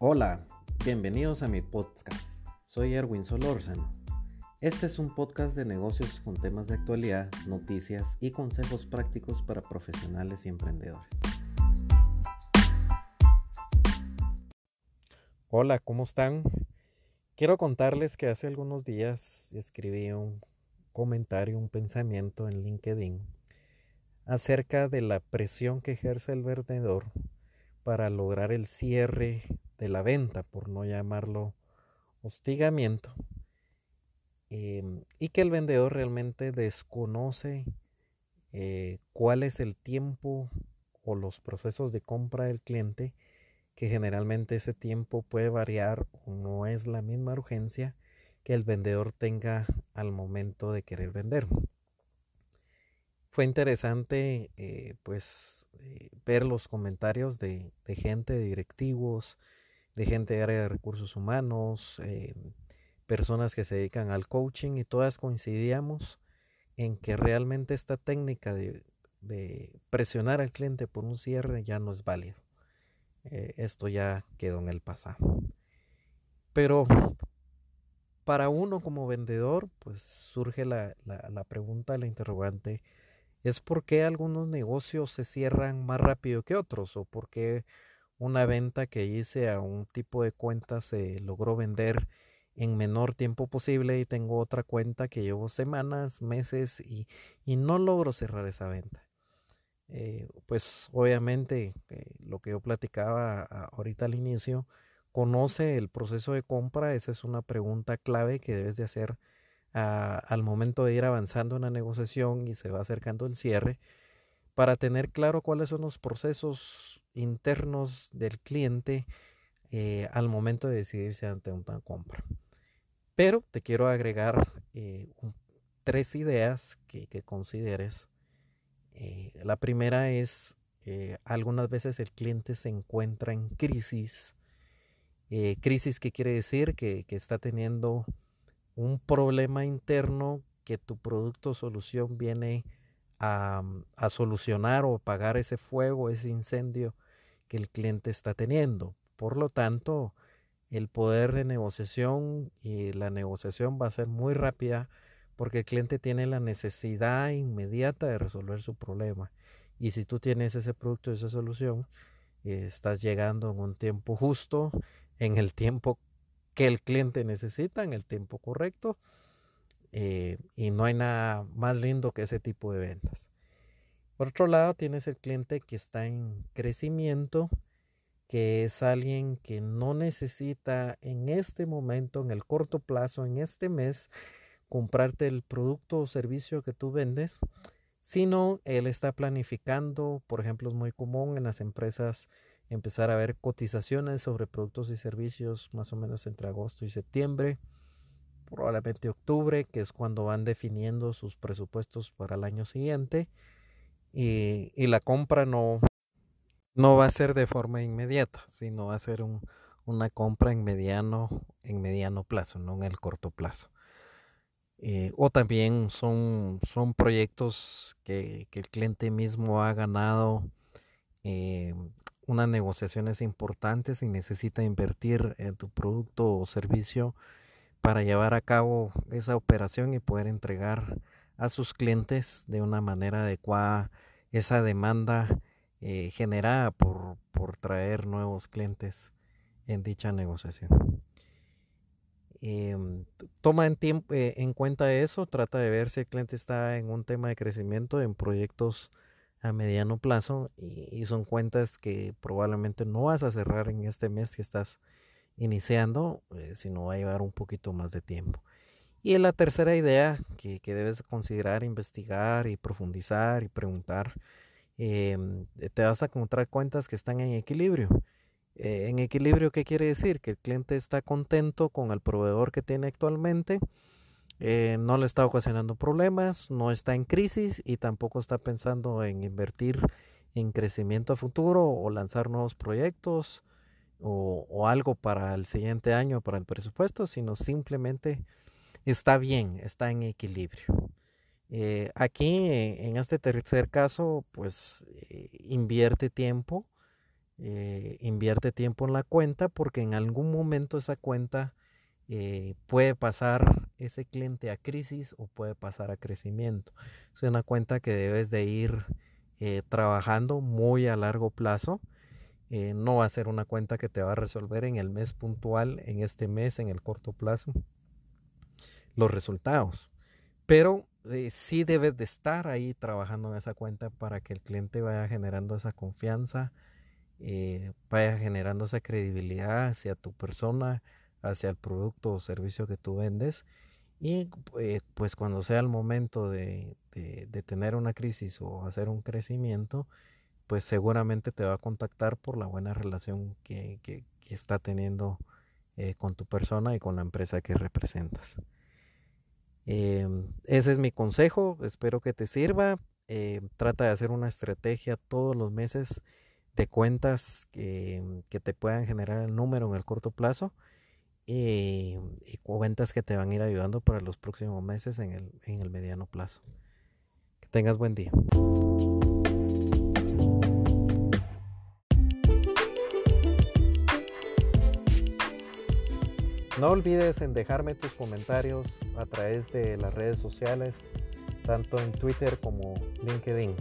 Hola, bienvenidos a mi podcast. Soy Erwin Solórzano. Este es un podcast de negocios con temas de actualidad, noticias y consejos prácticos para profesionales y emprendedores. Hola, ¿cómo están? Quiero contarles que hace algunos días escribí un comentario, un pensamiento en LinkedIn acerca de la presión que ejerce el vendedor para lograr el cierre de la venta, por no llamarlo hostigamiento, em, y que el vendedor realmente desconoce eh, cuál es el tiempo o los procesos de compra del cliente, que generalmente ese tiempo puede variar o no es la misma urgencia que el vendedor tenga al momento de querer vender. Fue interesante eh, pues eh, ver los comentarios de, de gente, de directivos, de gente de área de recursos humanos, eh, personas que se dedican al coaching y todas coincidíamos en que realmente esta técnica de, presionar al cliente por un cierre ya no es válido. Eh, esto ya quedó en el pasado. Pero para uno como vendedor, pues surge la, la, la pregunta, la interrogante, es por qué algunos negocios se cierran más rápido que otros o por qué una venta que hice a un tipo de cuenta se logró vender en menor tiempo posible y tengo otra cuenta que llevo semanas, meses y, no logro cerrar esa venta. Eh, pues obviamente eh, lo que yo platicaba ahorita al inicio, conoce el proceso de compra, esa es una pregunta clave que debes de hacer al momento de ir avanzando en la negociación y se va acercando el cierre para tener claro cuáles son los procesos internos del cliente eh, al momento de decidirse ante una compra. Pero te quiero agregar eh, tres ideas que, consideres. Eh, la primera es, algunas veces el cliente se encuentra en crisis. crisis que quiere decir que, que está teniendo un problema interno que tu producto o solución viene a, solucionar o apagar ese fuego, ese incendio que el cliente está teniendo. Por lo tanto, el poder de negociación y la negociación va a ser muy rápida porque el cliente tiene la necesidad inmediata de resolver su problema. Y si tú tienes ese producto, esa solución, estás llegando en un tiempo justo, en el tiempo que el cliente necesita, en el tiempo correcto eh, y no hay nada más lindo que ese tipo de ventas. Por otro lado, tienes el cliente que está en crecimiento, que es alguien que no necesita en este momento, en el corto plazo, en este mes, comprarte el producto o servicio que tú vendes, sino él está planificando, por ejemplo, es muy común en las empresas empezar a ver cotizaciones sobre productos y servicios más o menos entre agosto y septiembre probablemente octubre, que es cuando van definiendo sus presupuestos para el año siguiente. Y, la compra no, no va a ser de forma inmediata, sino va a ser una compra en mediano, en mediano plazo, no en el corto plazo. Eh, o también son, son proyectos que, el cliente mismo ha ganado eh, unas negociaciones importantes y necesita invertir en tu producto o servicio para llevar a cabo esa operación y poder entregar a sus clientes de una manera adecuada esa demanda eh, generada por, por, traer nuevos clientes en dicha negociación. Em, toma en, tiempo, eh, en cuenta eso, trata de ver si el cliente está en un tema de crecimiento en proyectos a mediano plazo y, y son cuentas que probablemente no vas a cerrar en este mes que estás iniciando, eh, sino va a llevar un poquito más de tiempo. Y la tercera idea que, debes considerar, investigar y profundizar y preguntar, em, te vas a encontrar cuentas que están en equilibrio. Eh, en equilibrio, ¿qué quiere decir? Que el cliente está contento con el proveedor que tiene actualmente, eh, no le está ocasionando problemas, no está en crisis y tampoco está pensando en invertir en crecimiento futuro o lanzar nuevos proyectos o, algo para el siguiente año, para el presupuesto, sino simplemente está bien, está en equilibrio. Eh, aquí, en este tercer caso, pues eh, invierte tiempo eh, invierte tiempo en la cuenta porque en algún momento esa cuenta eh, puede pasar ese cliente a crisis o puede pasar a crecimiento. Es una cuenta que debes de ir eh, trabajando muy a largo plazo. no va a ser una cuenta que te va a resolver en el mes puntual, en este mes, en el corto plazo, los resultados. Pero sí debes de estar ahí trabajando en esa cuenta para que el cliente vaya generando esa confianza, eh, vaya generando esa credibilidad hacia tu persona, hacia el producto o servicio que tú vendes. Y eh, pues cuando sea el momento de, tener una crisis o hacer un crecimiento, pues seguramente te va a contactar por la buena relación que, está teniendo eh, con tu persona y con la empresa que representas. Ese es mi consejo, espero que te sirva. trata de hacer una estrategia todos los meses de cuentas que, te puedan generar el número en el corto plazo y, cuentas que te van a ir ayudando para los próximos meses en el, en el mediano plazo. Que tengas buen día. No olvides en dejarme tus comentarios a través de las redes sociales, tanto en Twitter como LinkedIn.